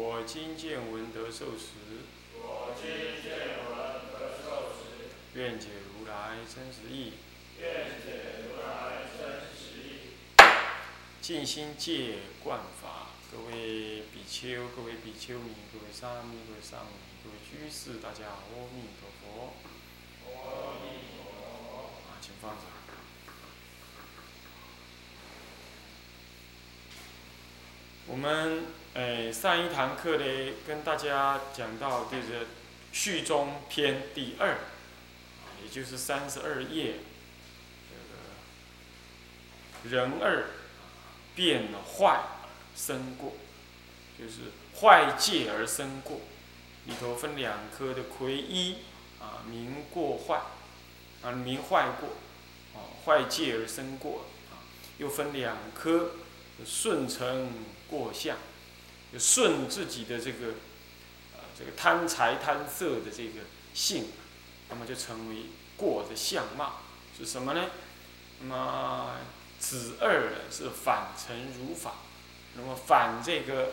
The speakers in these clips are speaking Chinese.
我今见闻得受持。我今见闻得受持愿解如来真实义。尽心戒观法，各位比丘、各位比丘尼、各位沙弥、各位沙弥、各位居士，大家阿弥陀佛。啊，请放着。我们诶上一堂课呢，跟大家讲到这个序中篇第二，也就是三十二页，这个人二变了坏生过，就是坏戒而生过，里头分两科的魁一啊，明过坏，啊明坏过，啊坏戒而生过，啊又分两科，顺承过相，就顺自己的这个，呃这个贪财贪色的这个性，那么就成为过的相貌是什么呢？那么子二是反成如法，那么反这个，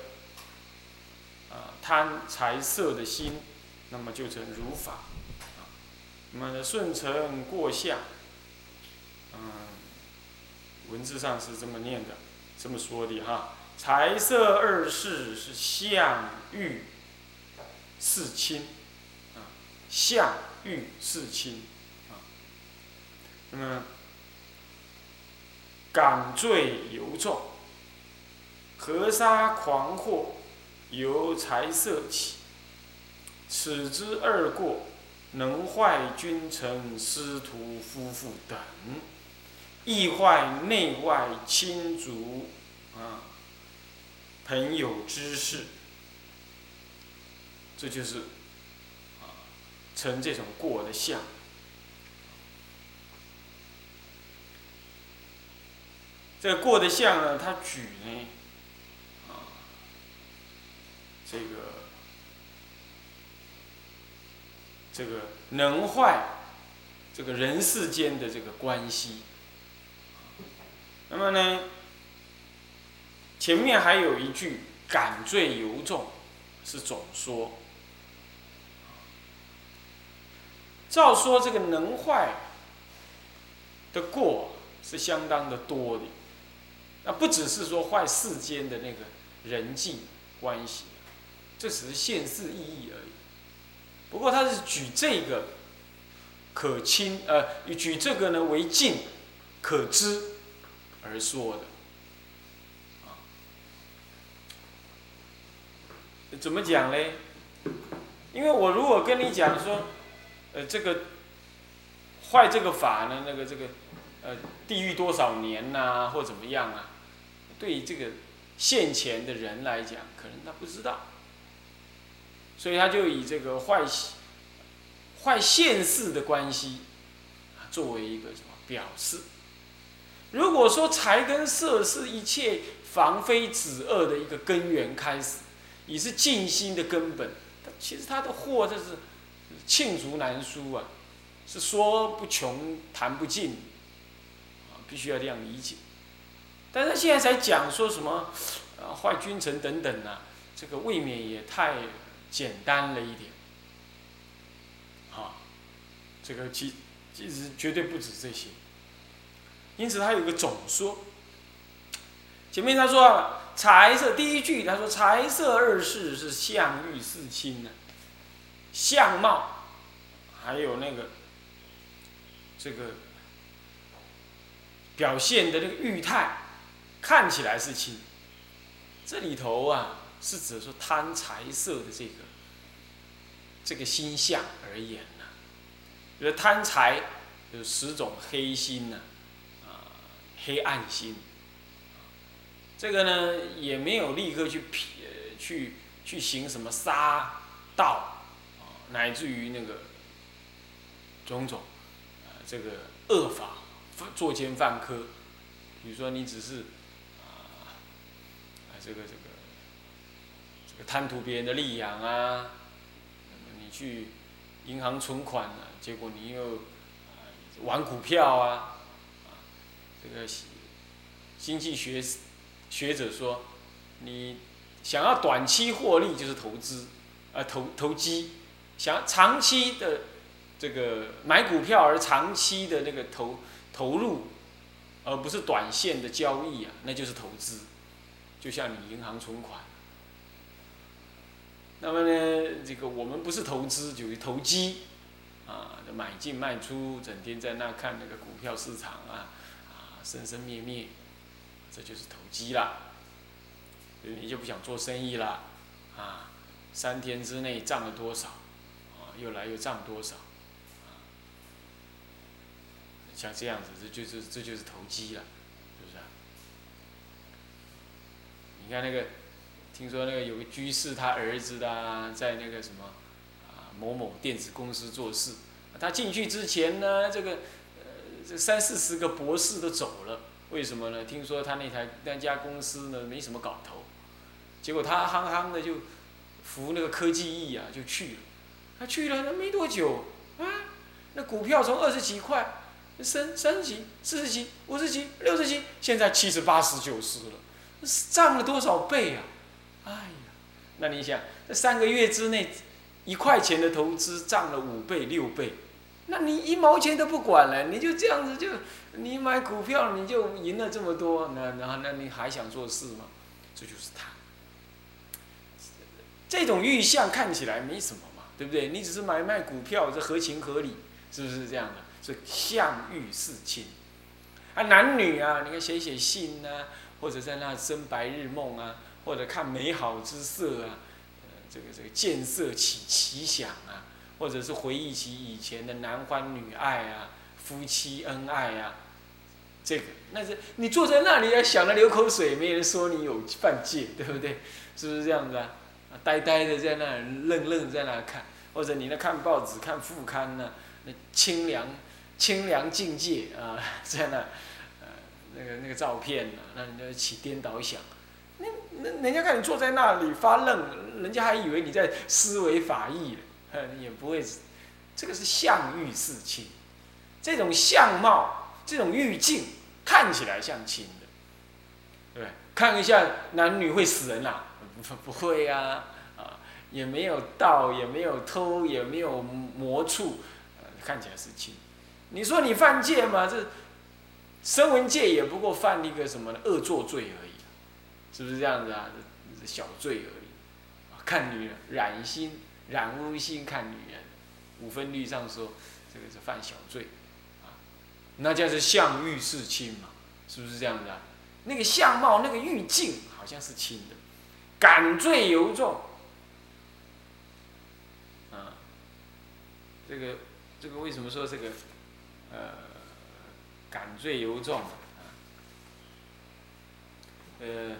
啊贪财色的心，那么就成如法，啊，那么顺承过相，嗯，文字上是这么念的，这么说的哈。财色二世是相欲四亲，啊，相欲四亲，啊，那么感罪尤重，河沙狂惑由财色起，此之二过，能坏君臣、师徒、夫妇等，亦坏内外亲族，啊。朋友之事，这就是啊，成这种过的相。这个过的相呢，他举呢，啊，这个这个能坏这个人世间的这个关系。那么呢？前面还有一句“感罪尤重”，是总说。照说这个能坏的过是相当的多的，那不只是说坏世间的那个人际关系，这只是现世意义而已。不过他是举这个可亲，呃，举这个呢为近可知而说的。怎么讲嘞？因为我如果跟你讲说，呃，这个坏这个法呢，那个这个，呃，地狱多少年呐，或怎么样啊？对这个现前的人来讲，可能他不知道，所以他就以这个坏坏现世的关系作为一个什么表示？如果说财跟色是一切防非止恶的一个根源开始。也是静心的根本，其实他的祸这是罄竹难书啊，是说不穷谈不尽，啊，必须要这样理解。但是他现在才讲说什么，呃，坏君臣等等啊，这个未免也太简单了一点，啊，这个其其实绝对不止这些，因此他有个总说。前面他说财色第一句，他说财色二世是相欲四亲呢，相貌，还有那个这个表现的这个欲态，看起来是亲。这里头啊，是指说贪财色的这个这个心相而言呢。比如贪财有十种黑心呢，啊，黑暗心。这个呢也没有立刻去撇去去行什么杀盗啊，乃至于那个种种啊这个恶法作奸犯科，比如说你只是啊这个这个这个贪图别人的利养啊，你去银行存款啊，结果你又玩股票啊，啊这个经济学。学者说，你想要短期获利就是投资，啊投投机，想长期的这个买股票而长期的那个投投入，而不是短线的交易啊，那就是投资，就像你银行存款。那么呢，这个我们不是投资，就是投机，啊，买进卖出，整天在那看那个股票市场啊，啊，生生灭灭。这就是投机了，你就不想做生意了，啊，三天之内涨了多少，啊，又来又涨多少，啊，像这样子，这就是这就是投机了，是不是啊？你看那个，听说那个有个居士，他儿子的在那个什么，啊，某某电子公司做事，他进去之前呢，这个，呃，这三四十个博士都走了。为什么呢？听说他那台那家公司呢没什么搞头，结果他憨憨的就服那个科技易啊就去了，他去了那没多久啊，那股票从二十几块升三十几、四十几、五十几、六十几，现在七十八十九十了，涨了多少倍啊？哎呀，那你想，这三个月之内一块钱的投资涨了五倍六倍。那你一毛钱都不管了，你就这样子就，你买股票你就赢了这么多，那然后那你还想做事吗？这就是他，这种预象看起来没什么嘛，对不对？你只是买卖股票，这合情合理，是不是这样的？是相遇事亲，啊，男女啊，你看写写信呐，或者在那生白日梦啊，或者看美好之色啊，呃，这个这个见色起奇想啊。或者是回忆起以前的男欢女爱啊，夫妻恩爱啊，这个那是你坐在那里啊，想的流口水，没人说你有犯戒，对不对？是不是这样子啊？呆呆的在那愣愣在那看，或者你那看报纸看副刊呢，那清凉清凉境界啊，在那呃那个那个照片呢，那人家起颠倒想，那那人家看你坐在那里发愣，人家还以为你在思维法义。也不会，这个是相遇事亲，这种相貌、这种欲境看起来像亲的，对对？看一下男女会死人呐？不 不会呀，啊，也没有盗，也没有偷，也没有魔处，看起来是亲。你说你犯戒吗？这声闻戒也不过犯一个什么恶作罪而已，是不是这样子啊？小罪而已，看女人染心。染污心看女人，五分律上说，这个是犯小罪，啊，那叫是相欲是亲嘛，是不是这样子啊？那个相貌那个欲境好像是亲的，感罪尤重，啊，这个这个为什么说这个，呃，感罪尤重啊？呃。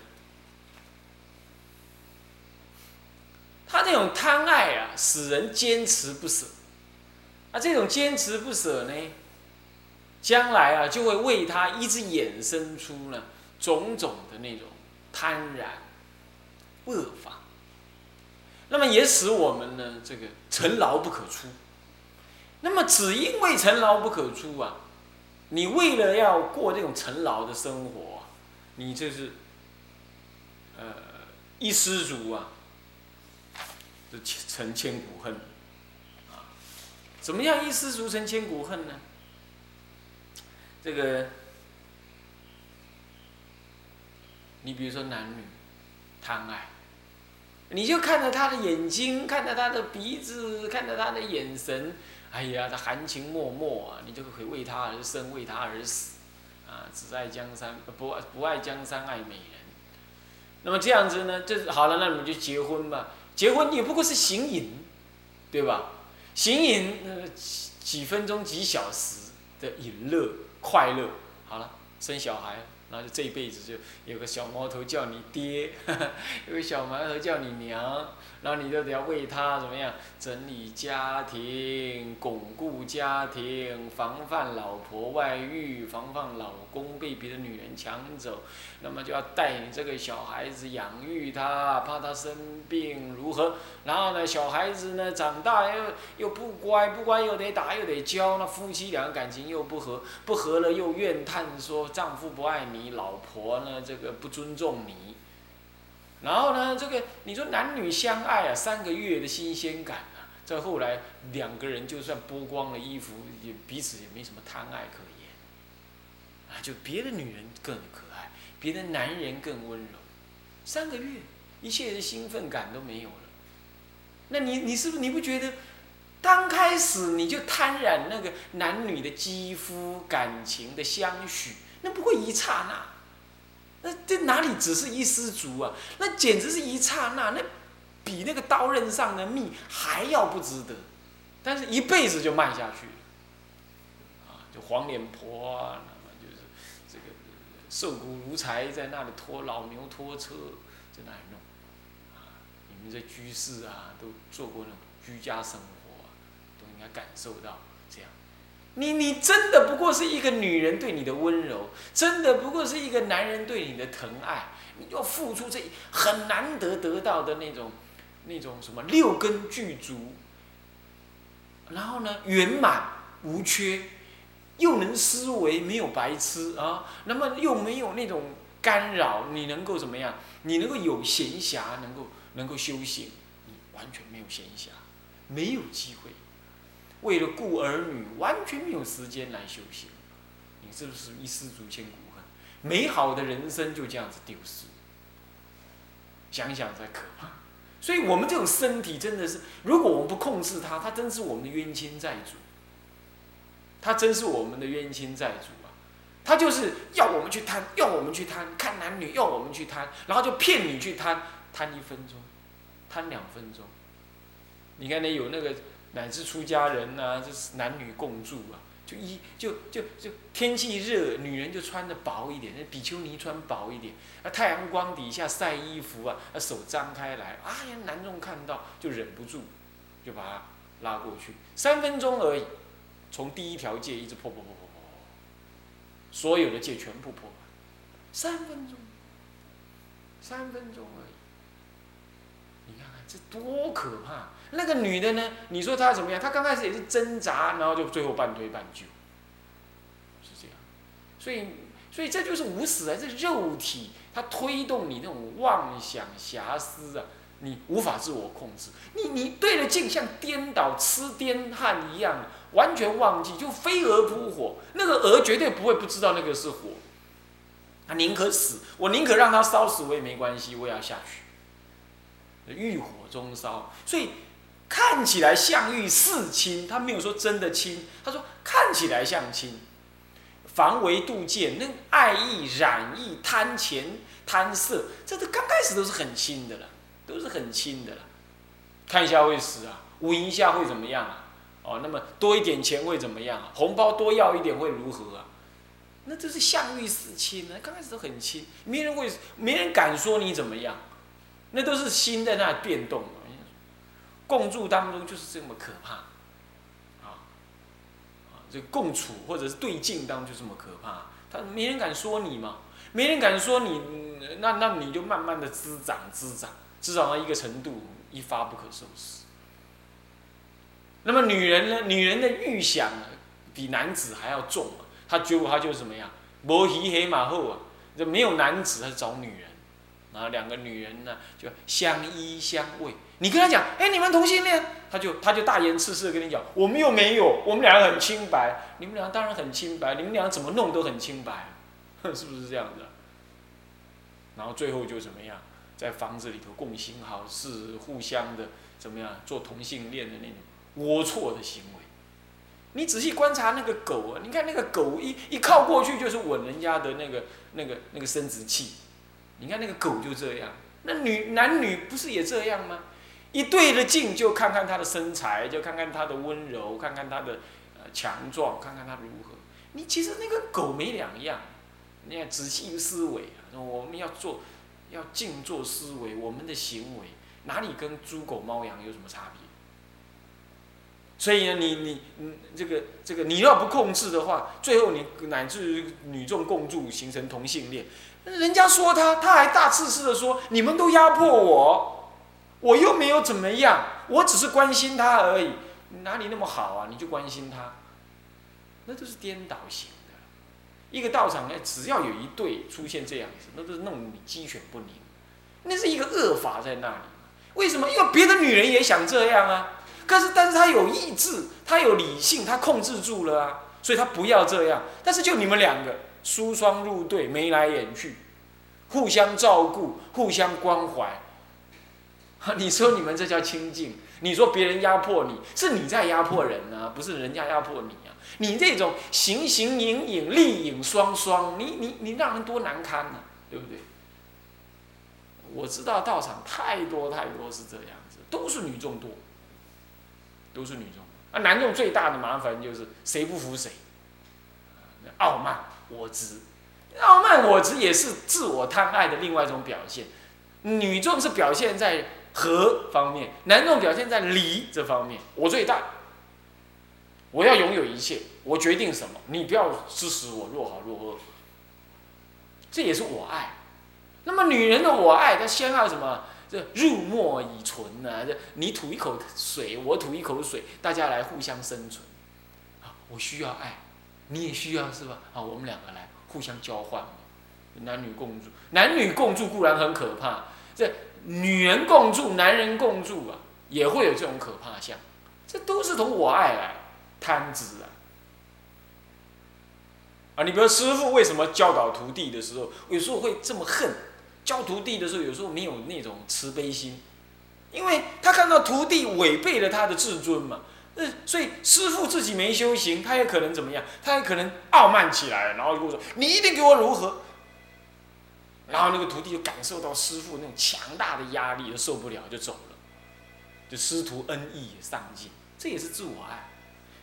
他那种贪爱啊，使人坚持不舍。啊，这种坚持不舍呢，将来啊，就会为他一直衍生出呢种种的那种贪婪、恶法。那么也使我们呢，这个尘劳不可出。那么只因为尘劳不可出啊，你为了要过这种尘劳的生活，你这是，呃，一失足啊。成千古恨，啊，怎么样一失足成千古恨呢？这个，你比如说男女贪爱，你就看着他的眼睛，看着他的鼻子，看着他的眼神，哎呀，他含情脉脉啊，你就可以为他而生，为他而死，啊，只爱江山不不爱江山爱美人。那么这样子呢，这好了，那你们就结婚吧。结婚也不过是行淫，对吧？行淫呃几几分钟几小时的淫乐快乐，好了，生小孩，然后就这一辈子就有个小毛头叫你爹，有个小毛头叫你娘，然后你就得要为他怎么样整理家庭、巩固家庭、防范老婆外遇、防范老公被别的女人抢走，那么就要带你这个小孩子养育他，怕他生病如何？然后呢，小孩子呢长大又又不乖，不乖又得打又得教，那夫妻两个感情又不和，不和了又怨叹说丈夫不爱你，你老婆呢这个不尊重你。然后呢，这个你说男女相爱啊，三个月的新鲜感啊，再后来两个人就算剥光了衣服，也彼此也没什么贪爱可言，啊，就别的女人更可爱，别的男人更温柔，三个月，一切的兴奋感都没有了。那你你是不是你不觉得，刚开始你就贪染那个男女的肌肤感情的相许，那不过一刹那。那这哪里只是一丝竹啊？那简直是一刹那，那比那个刀刃上的蜜还要不值得。但是，一辈子就慢下去，啊，就黄脸婆啊，那么就是这个瘦骨如柴，在那里拖老牛拖车，在那里弄。啊，你们这居士啊，都做过那种居家生活，都应该感受到。你你真的不过是一个女人对你的温柔，真的不过是一个男人对你的疼爱，你要付出这很难得得到的那种，那种什么六根具足，然后呢圆满无缺，又能思维没有白痴啊，那么又没有那种干扰，你能够怎么样？你能够有闲暇，能够能够修行，你完全没有闲暇，没有机会。为了顾儿女，完全没有时间来修行，你是不是一失足千古恨？美好的人生就这样子丢失，想想才可怕。所以我们这种身体真的是，如果我们不控制它，它真是我们的冤亲债主。它真是我们的冤亲债主啊！它就是要我们去贪，要我们去贪，看男女要我们去贪，然后就骗你去贪，贪一分钟，贪两分钟。你看那有那个。乃至出家人呐，就是男女共住啊，就一就就就天气热，女人就穿的薄一点，那比丘尼穿薄一点，啊太阳光底下晒衣服啊，啊手张开来，啊呀男众看到就忍不住，就把他拉过去，三分钟而已，从第一条戒一直破破破破破，所有的戒全部破完，三分钟，三分钟而已，你看看这多可怕！那个女的呢？你说她怎么样？她刚开始也是挣扎，然后就最后半推半就，是这样。所以，所以这就是无死啊！这肉体它推动你那种妄想遐思啊，你无法自我控制。你你对着镜像颠倒吃癫汉一样，完全忘记，就飞蛾扑火。那个蛾绝对不会不知道那个是火，他宁可死，我宁可让他烧死，我也没关系，我也要下去。欲火中烧，所以。看起来像欲似亲，他没有说真的亲，他说看起来像亲。防微杜渐，那爱意、染意、贪钱、贪色，这都刚开始都是很亲的了，都是很亲的了。看一下会死啊，闻一下会怎么样啊？哦，那么多一点钱会怎么样啊？红包多要一点会如何啊？那这是相欲似亲呢，刚开始都很亲，没人会，没人敢说你怎么样，那都是心在那里变动。共住当中就是这么可怕，啊，啊，这共处或者是对镜当中就这么可怕，他没人敢说你嘛，没人敢说你，那那你就慢慢的滋长滋长，滋长到一个程度，一发不可收拾。那么女人呢？女人的欲想比男子还要重啊，她觉得她就是怎么样，摩西黑马后啊，就没有男子，她找女人，然后两个女人呢就相依相偎。你跟他讲，哎，你们同性恋，他就他就大言赤赤的跟你讲，我们又没有，我们两个很清白，你们俩当然很清白，你们俩怎么弄都很清白，哼 是不是这样的？然后最后就怎么样，在房子里头共行好事，互相的怎么样做同性恋的那种龌龊的行为。你仔细观察那个狗啊，你看那个狗一一靠过去就是吻人家的那个那个那个生殖器，你看那个狗就这样，那女男女不是也这样吗？一对着镜，就看看他的身材，就看看他的温柔，看看他的呃强壮，看看他如何。你其实那个狗没两样，你看仔细思维啊，我们要做，要静坐思维，我们的行为哪里跟猪狗猫羊有什么差别？所以呢，你你你这个这个你要不控制的话，最后你乃至于女众共住形成同性恋，人家说他，他还大肆式的说你们都压迫我，我又没有怎么样，我只是关心他而已，哪里那么好啊？你就关心他，那都是颠倒型的。一个道场呢，只要有一对出现这样子，那都是弄你鸡犬不宁，那是一个恶法在那里。为什么？因为别的女人也想这样啊。可是，但是她有意志，她有理性，她控制住了啊，所以她不要这样。但是就你们两个疏双入对，眉来眼去，互相照顾，互相关怀。你说你们这叫清净？你说别人压迫你，是你在压迫人啊，不是人家压迫你啊。你这种形形影影、丽影双双，你你你让人多难堪呢，对不对？我知道道场太多太多是这样子，都是女众多。都是女众，啊，男众最大的麻烦就是谁不服谁，傲慢我执，傲慢我执也是自我贪爱的另外一种表现。女众是表现在和方面，男众表现在离这方面。我最大，我要拥有一切，我决定什么，你不要支持我，若好若恶。这也是我爱。那么女人的我爱，她先爱什么？这入墨以存呐，这你吐一口水，我吐一口水，大家来互相生存。啊，我需要爱，你也需要是吧？啊，我们两个来互相交换嘛，男女共住，男女共住固然很可怕，这女人共住，男人共住啊，也会有这种可怕相。这都是从我爱来贪执啊。啊，你比如师傅为什么教导徒弟的时候，有时候会这么恨？教徒弟的时候，有时候没有那种慈悲心，因为他看到徒弟违背了他的自尊嘛，嗯，所以师傅自己没修行，他也可能怎么样？他也可能傲慢起来，然后就跟我说：“你一定给我如何？”然后那个徒弟就感受到师傅那种强大的压力，就受不了，就走了。就师徒恩义也上进，这也是自我爱。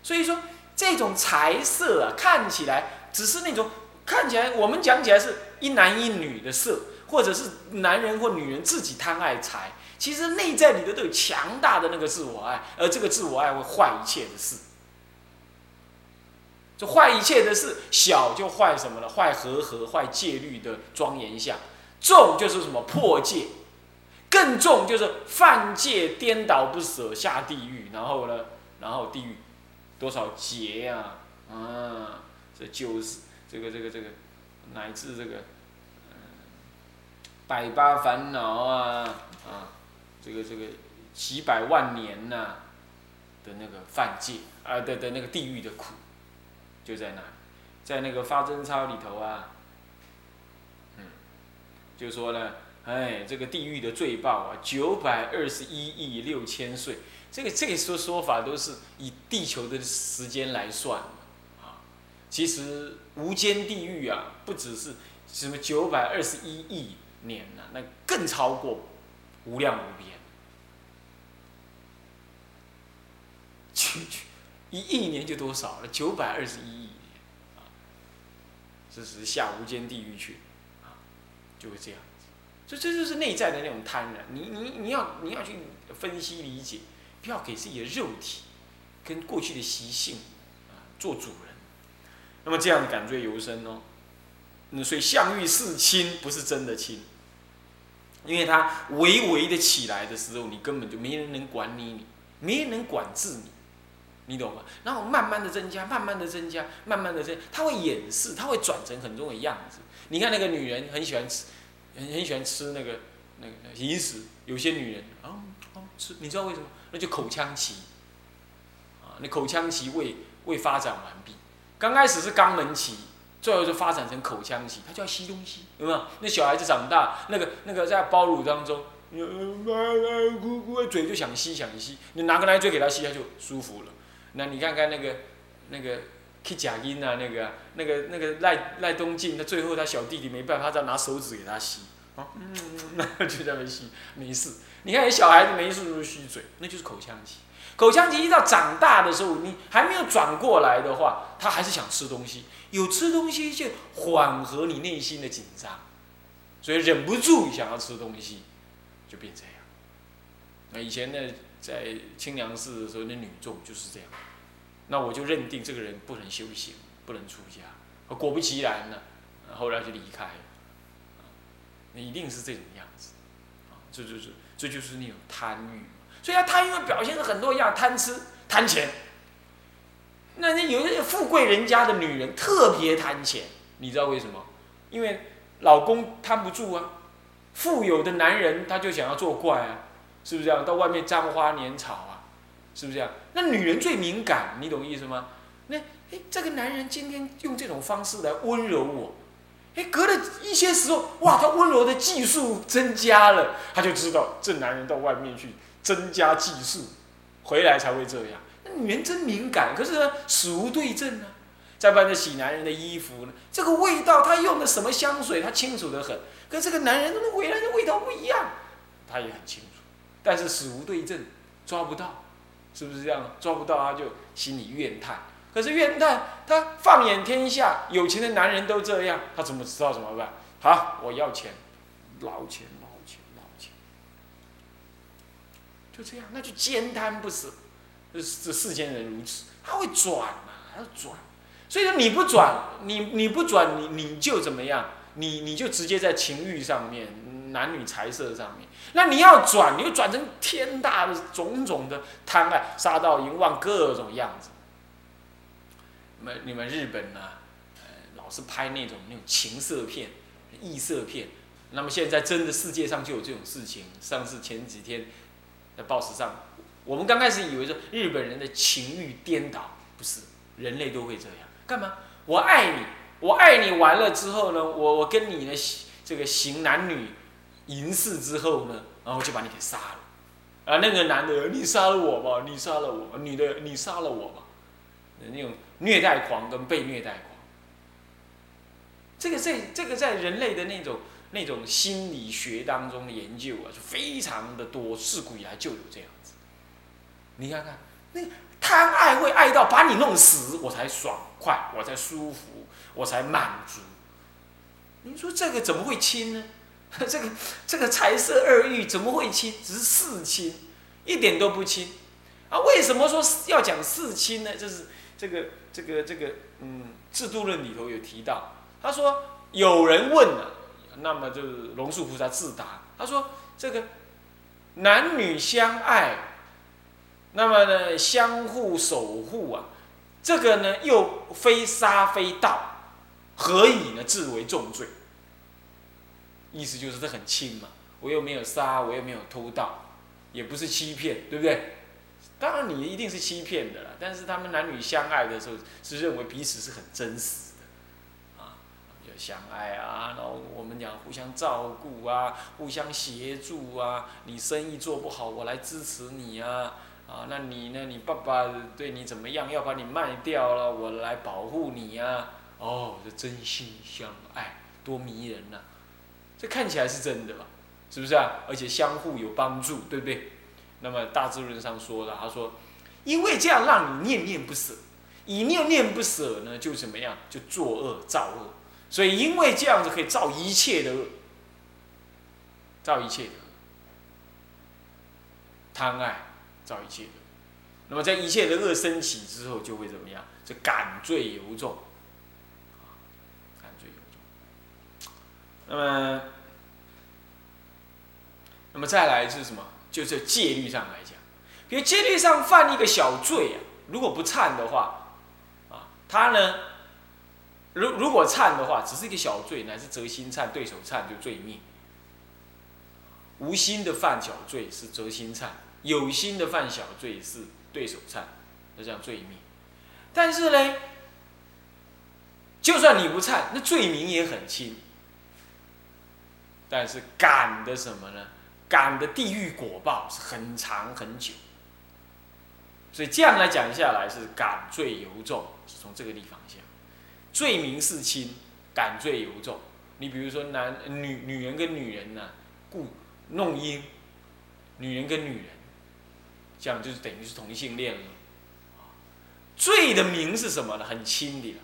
所以说，这种财色啊，看起来只是那种看起来我们讲起来是一男一女的色。或者是男人或女人自己贪爱财，其实内在里头都有强大的那个自我爱，而这个自我爱会坏一切的事。就坏一切的事，小就坏什么了？坏和合，坏戒律的庄严相；重就是什么破戒，更重就是犯戒颠倒不舍下地狱。然后呢，然后地狱多少劫呀？啊，这就是这个这个这个乃至这个。百八烦恼啊啊，这个这个几百万年呐的那个犯戒啊的的那个地狱的苦，就在那里，在那个发真操里头啊，嗯，就说呢，哎，这个地狱的罪报啊，九百二十一亿六千岁，这个这个说说法都是以地球的时间来算的啊，其实无间地狱啊，不只是什么九百二十一亿。年呐，那更超过无量无边，去去，一亿年就多少了？九百二十一亿年，啊，这是下无间地狱去，啊，就是这样子。所以这就是内在的那种贪婪。你你你要你要去分析理解，不要给自己的肉体跟过去的习性啊做主人，那么这样感罪尤深哦。那所以相遇是亲，不是真的亲。因为他微微的起来的时候，你根本就没人能管理你，没人能管制你，你懂吗？然后慢慢的增加，慢慢的增加，慢慢的增，他会掩饰，他会转成很多的样子。你看那个女人很喜欢吃，很很喜欢吃那个那个饮食，有些女人啊啊吃，你知道为什么？那就口腔期，啊，那口腔期未未发展完毕，刚开始是肛门期。最后就发展成口腔期，他就要吸东西，有没有？那小孩子长大，那个那个在包乳当中，妈妈咕咕嘴就想吸想吸，你拿个奶嘴给他吸，他就舒服了。那你看看那个那个 K 假音啊，那个那个那个赖赖东进，他最后他小弟弟没办法，他拿手指给他吸，啊，嗯，那就在那吸，没事。你看小孩子没事就吸嘴，那就是口腔期。口腔期一到长大的时候，你还没有转过来的话，他还是想吃东西。有吃东西就缓和你内心的紧张，所以忍不住想要吃东西，就变这样。那以前呢，在清凉寺的时候，那女众就是这样。那我就认定这个人不能修行，不能出家。果不其然呢，后来就离开了。那一定是这种样子，啊，这就是这就是那种贪欲。所以他贪欲表现的很多样，贪吃、贪钱。那那有些富贵人家的女人特别贪钱，你知道为什么？因为老公贪不住啊。富有的男人他就想要作怪啊，是不是这样？到外面沾花拈草啊，是不是这样？那女人最敏感，你懂意思吗？那哎，这个男人今天用这种方式来温柔我，哎，隔了一些时候，哇，他温柔的技术增加了，他就知道这男人到外面去增加技术，回来才会这样。那女人真敏感，可是呢，死无对证呢。再不然洗男人的衣服呢，这个味道他用的什么香水，他清楚的很。跟这个男人那么回来的味道不一样，他也很清楚。但是死无对证，抓不到，是不是这样？抓不到他就心里怨叹。可是怨叹，他放眼天下，有钱的男人都这样，他怎么知道怎么办？好，我要钱，捞钱，捞钱，捞钱，就这样，那就奸贪不死。这这世间人如此，他会转嘛？他要转，所以说你不转，你你不转，你你就怎么样？你你就直接在情欲上面，男女财色上面。那你要转，你就转成天大的种种的贪爱、杀盗淫妄各种样子。你们你们日本呢？呃，老是拍那种那种情色片、异色片。那么现在真的世界上就有这种事情。上次前几天报纸上。我们刚开始以为说日本人的情欲颠倒，不是人类都会这样。干嘛？我爱你，我爱你完了之后呢，我我跟你呢这个行男女淫事之后呢，然后就把你给杀了。啊，那个男的，你杀了我吧，你杀了我，女的你杀了我吧，那种虐待狂跟被虐待狂，这个在这个在人类的那种那种心理学当中的研究啊，就非常的多，自古以来就有这样子。你看看，那贪爱会爱到把你弄死，我才爽快，我才舒服，我才满足。你说这个怎么会亲呢？这个这个财色二欲怎么会亲？只是四亲，一点都不亲。啊，为什么说要讲四亲呢？就是这个这个这个，嗯，制度论里头有提到，他说有人问了，那么就是龙树菩萨自答，他说这个男女相爱。那么呢，相互守护啊，这个呢又非杀非盗，何以呢自为重罪？意思就是这很轻嘛，我又没有杀，我又没有偷盗，也不是欺骗，对不对？当然你一定是欺骗的了，但是他们男女相爱的时候是认为彼此是很真实，就相爱啊，然后我们讲互相照顾啊，互相协助啊，你生意做不好，我来支持你啊。啊，那你呢？你爸爸对你怎么样？要把你卖掉了，我来保护你呀！哦，这真心相爱，多迷人呐！这看起来是真的吧？是不是啊？而且相互有帮助，对不对？那么大智论上说的，他说，因为这样让你念念不舍，以念念不舍呢，就怎么样？就作恶造恶，所以因为这样子可以造一切的恶，造一切的贪爱。造一切的，那么在一切的恶升起之后，就会怎么样？这感罪尤重，感罪尤重。那么，那么再来是什么？就是戒律上来讲，比如戒律上犯一个小罪啊，如果不忏的话，啊，他呢，如如果忏的话，只是一个小罪，乃是择心忏、对手忏就罪灭。无心的犯小罪是择心忏。有心的犯小罪是对手忏，那叫罪孽。但是呢，就算你不忏，那罪名也很轻。但是感的什么呢？感的地狱果报是很长很久。所以这样来讲下来，是感罪尤重，是从这个地方下。罪名是轻，感罪尤重。你比如说男女女人跟女人呢，故弄阴，女人跟女人。这样就是等于是同性恋了。罪的名是什么呢？很轻的，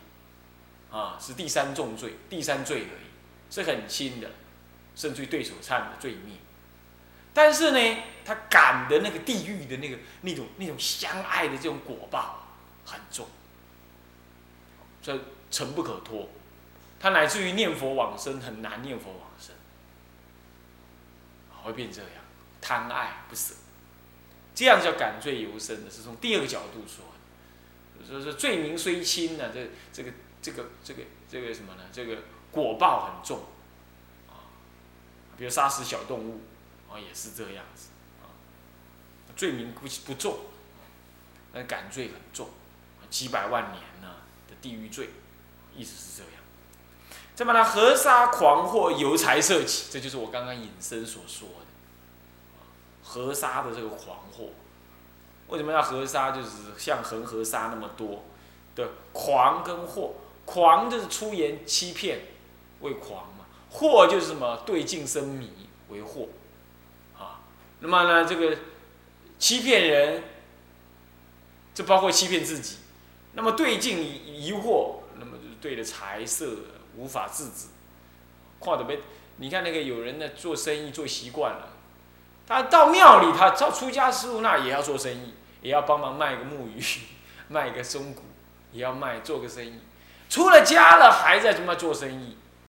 啊，是第三重罪，第三罪而已，是很轻的，甚至于对手忏的罪孽。但是呢，他感的那个地狱的那个那种那种相爱的这种果报很重，这诚不可脱。他乃至于念佛往生很难念佛往生，会变这样，贪爱不舍，这样叫感罪尤深的，是从第二个角度说。说是罪名虽轻呢，这这个这个这个这个什么呢？这个果报很重，啊，比如杀死小动物，啊也是这样子，啊，罪名不不重，但感罪很重，几百万年呢的地狱罪，意思是这样。再把它河沙狂惑由财色起，这就是我刚刚引申所说的，河沙的这个狂惑。为什么要河沙？就是像恒河沙那么多的狂跟惑，狂就是出言欺骗为狂嘛，惑就是什么对镜生迷为惑，啊，那么呢这个欺骗人，这包括欺骗自己，那么对镜疑惑，对的财色无法制止，跨的被你看那个有人呢做生意做习惯了，他到庙里他到出家师傅那也要做生意。也要帮忙卖个木鱼，卖个松骨，也要卖做个生意。出了家了还在他妈做生意，